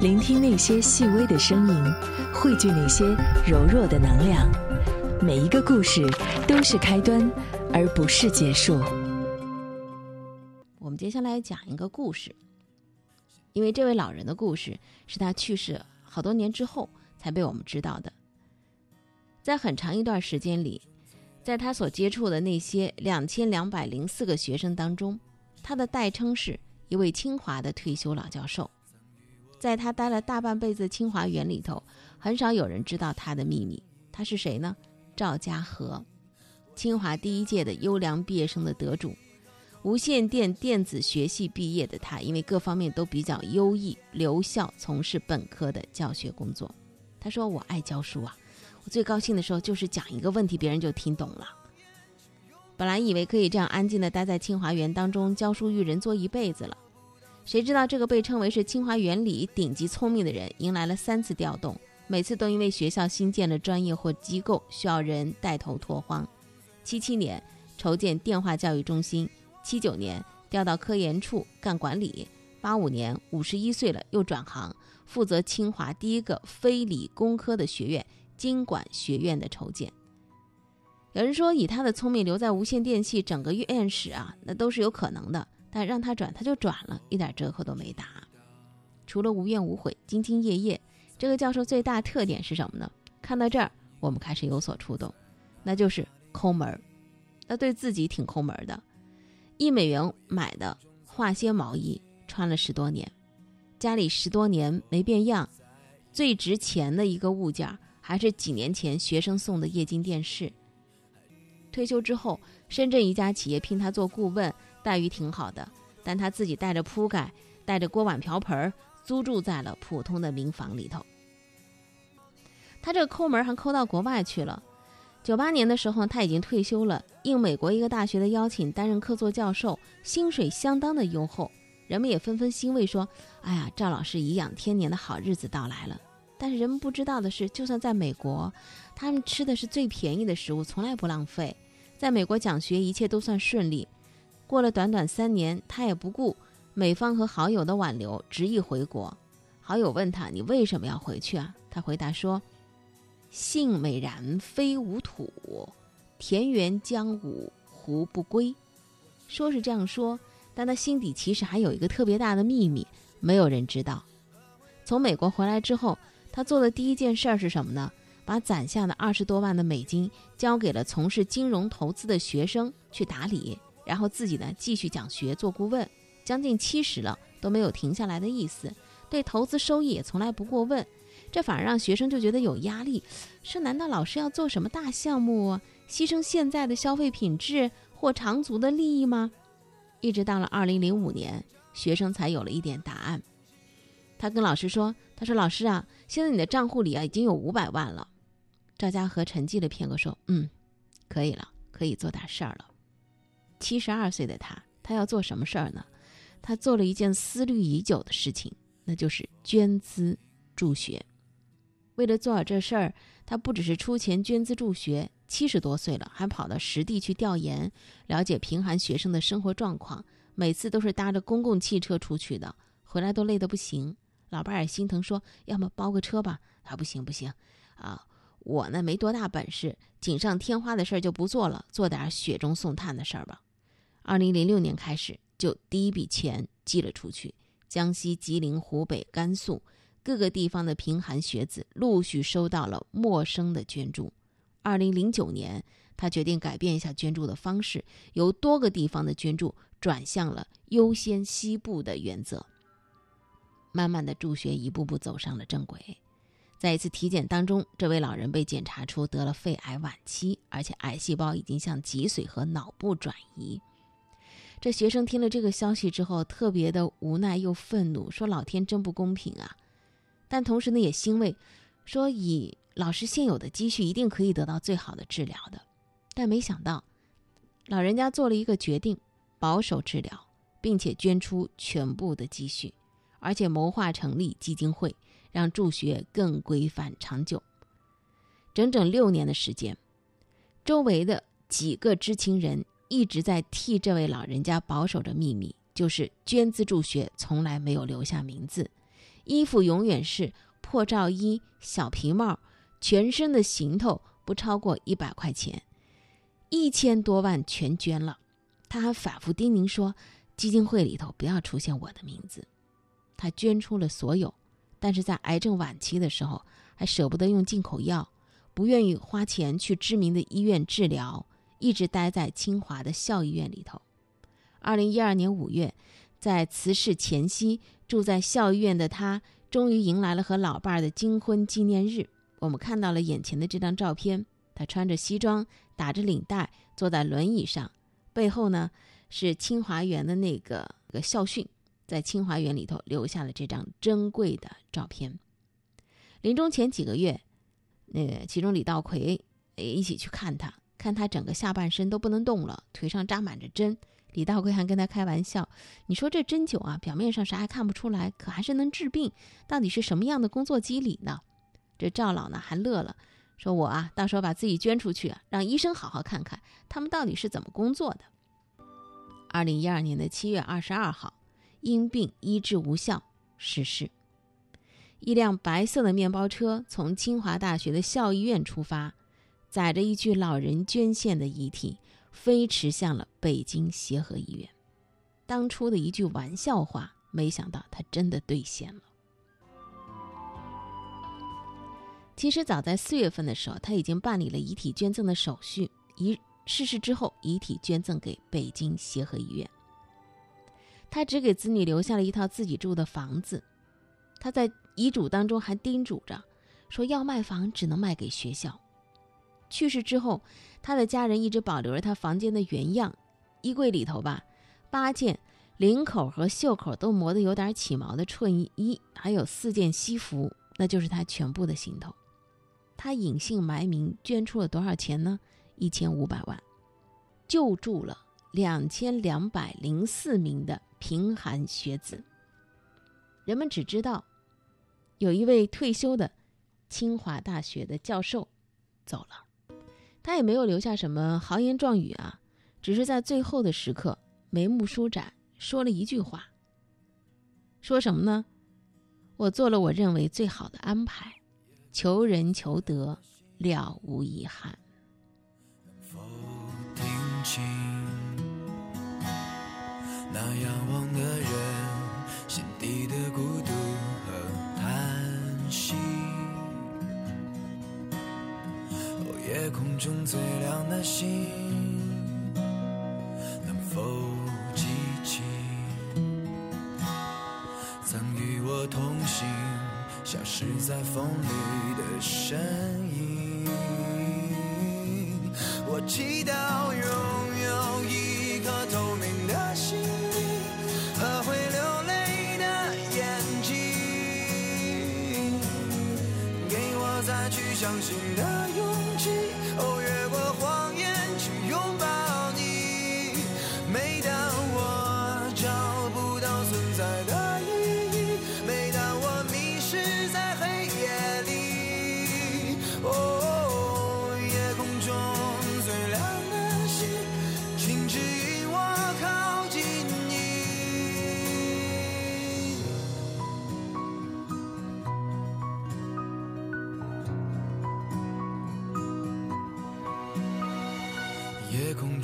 聆听那些细微的声音，汇聚那些柔弱的能量。每一个故事都是开端，而不是结束。我们接下来讲一个故事，因为这位老人的故事是他去世好多年之后才被我们知道的。在很长一段时间里，在他所接触的那些两千两百零四个学生当中，他的代称是一位清华的退休老教授。在他待了大半辈子清华园里头，很少有人知道他的秘密。他是谁呢？赵家和，清华第一届的优良毕业生的得主，无线电电子学系毕业的他，因为各方面都比较优异，留校从事本科的教学工作。他说：“我爱教书啊，我最高兴的时候就是讲一个问题，别人就听懂了。本来以为可以这样安静的待在清华园当中教书育人做一辈子了。”谁知道这个被称为是清华园里顶级聪明的人，迎来了三次调动，每次都因为学校新建了专业或机构需要人带头拓荒。七七年筹建电话教育中心，七九年调到科研处干管理，八五年五十一岁了又转行，负责清华第一个非理工科的学院——经管学院的筹建。有人说，以他的聪明留在无线电系整个院史啊，那都是有可能的。但让他转，他就转了，一点折扣都没打。除了无怨无悔、兢兢业业，这个教授最大特点是什么呢？看到这儿，我们开始有所触动，那就是抠门儿。那对自己挺抠门的，一美元买的化纤毛衣穿了十多年，家里十多年没变样，最值钱的一个物件还是几年前学生送的液晶电视。退休之后，深圳一家企业聘他做顾问。待遇挺好的，但他自己带着铺盖，带着锅碗瓢盆，租住在了普通的民房里头。他这个抠门还抠到国外去了。九八年的时候，他已经退休了，应美国一个大学的邀请，担任客座教授，薪水相当的优厚。人们也纷纷欣慰说：“哎呀，赵老师颐养天年的好日子到来了。”但是人们不知道的是，就算在美国，他们吃的是最便宜的食物，从来不浪费。在美国讲学，一切都算顺利。过了短短三年，他也不顾美方和好友的挽留，执意回国。好友问他：“你为什么要回去啊？”他回答说：“性美然非吾土，田园将芜胡不归？”说是这样说，但他心底其实还有一个特别大的秘密，没有人知道。从美国回来之后，他做的第一件事儿是什么呢？把攒下的二十多万的美金交给了从事金融投资的学生去打理。然后自己呢继续讲学做顾问，将近七十了都没有停下来的意思，对投资收益也从来不过问，这反而让学生就觉得有压力，说难道老师要做什么大项目，牺牲现在的消费品质或长足的利益吗？一直到了二零零五年，学生才有了一点答案。他跟老师说：“他说老师啊，现在你的账户里啊已经有五百万了。”赵家和沉寂了片刻说：“嗯，可以了，可以做大事儿了。”七十二岁的他，他要做什么事儿呢？他做了一件思虑已久的事情，那就是捐资助学。为了做好这事儿，他不只是出钱捐资助学，七十多岁了还跑到实地去调研，了解贫寒学生的生活状况。每次都是搭着公共汽车出去的，回来都累得不行。老伴儿也心疼，说：“要么包个车吧。”他不行不行，啊。我呢没多大本事，锦上添花的事儿就不做了，做点雪中送炭的事儿吧。二零零六年开始，就第一笔钱寄了出去，江西、吉林、湖北、甘肃各个地方的贫寒学子陆续收到了陌生的捐助。二零零九年，他决定改变一下捐助的方式，由多个地方的捐助转向了优先西部的原则。慢慢的，助学一步步走上了正轨。在一次体检当中，这位老人被检查出得了肺癌晚期，而且癌细胞已经向脊髓和脑部转移。这学生听了这个消息之后，特别的无奈又愤怒，说：“老天真不公平啊！”但同时呢，也欣慰，说：“以老师现有的积蓄，一定可以得到最好的治疗的。”但没想到，老人家做了一个决定，保守治疗，并且捐出全部的积蓄，而且谋划成立基金会。让助学更规范长久。整整六年的时间，周围的几个知情人一直在替这位老人家保守着秘密，就是捐资助学从来没有留下名字，衣服永远是破罩衣、小皮帽，全身的行头不超过一百块钱，一千多万全捐了。他还反复叮咛说，基金会里头不要出现我的名字。他捐出了所有，但是在癌症晚期的时候，还舍不得用进口药，不愿意花钱去知名的医院治疗，一直待在清华的校医院里头。二零一二年五月，在辞世前夕，住在校医院的他，终于迎来了和老伴儿的金婚纪念日。我们看到了眼前的这张照片，他穿着西装，打着领带，坐在轮椅上，背后呢是清华园的那个个校训。在清华园里头留下了这张珍贵的照片。临终前几个月，那个其中李道奎也一起去看他，看他整个下半身都不能动了，腿上扎满着针。李道贵还跟他开玩笑：“你说这针灸啊，表面上啥也看不出来，可还是能治病，到底是什么样的工作机理呢？”这赵老呢还乐了，说：“我啊，到时候把自己捐出去，让医生好好看看他们到底是怎么工作的。”二零一二年的七月二十二号。因病医治无效逝世。一辆白色的面包车从清华大学的校医院出发，载着一具老人捐献的遗体，飞驰向了北京协和医院。当初的一句玩笑话，没想到他真的兑现了。其实早在四月份的时候，他已经办理了遗体捐赠的手续，遗逝世之后，遗体捐赠给北京协和医院。他只给子女留下了一套自己住的房子，他在遗嘱当中还叮嘱着，说要卖房只能卖给学校。去世之后，他的家人一直保留着他房间的原样，衣柜里头吧，八件领口和袖口都磨得有点起毛的衬衣，还有四件西服，那就是他全部的行头。他隐姓埋名捐出了多少钱呢？一千五百万，救助了两千两百零四名的。贫寒学子，人们只知道有一位退休的清华大学的教授走了，他也没有留下什么豪言壮语啊，只是在最后的时刻眉目舒展，说了一句话。说什么呢？我做了我认为最好的安排，求人求得，了无遗憾。那仰望的人心底的中最亮的星，能否记起曾与我同行、消失在风里的身影？我祈祷拥有一颗透明的心灵和会流泪的眼睛，给我再去。相信的勇气，哦，越过